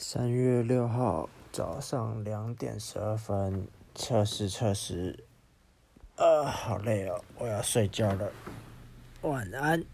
三月六号早上两点十二分测试测试。啊好累哦我要睡觉了。晚安。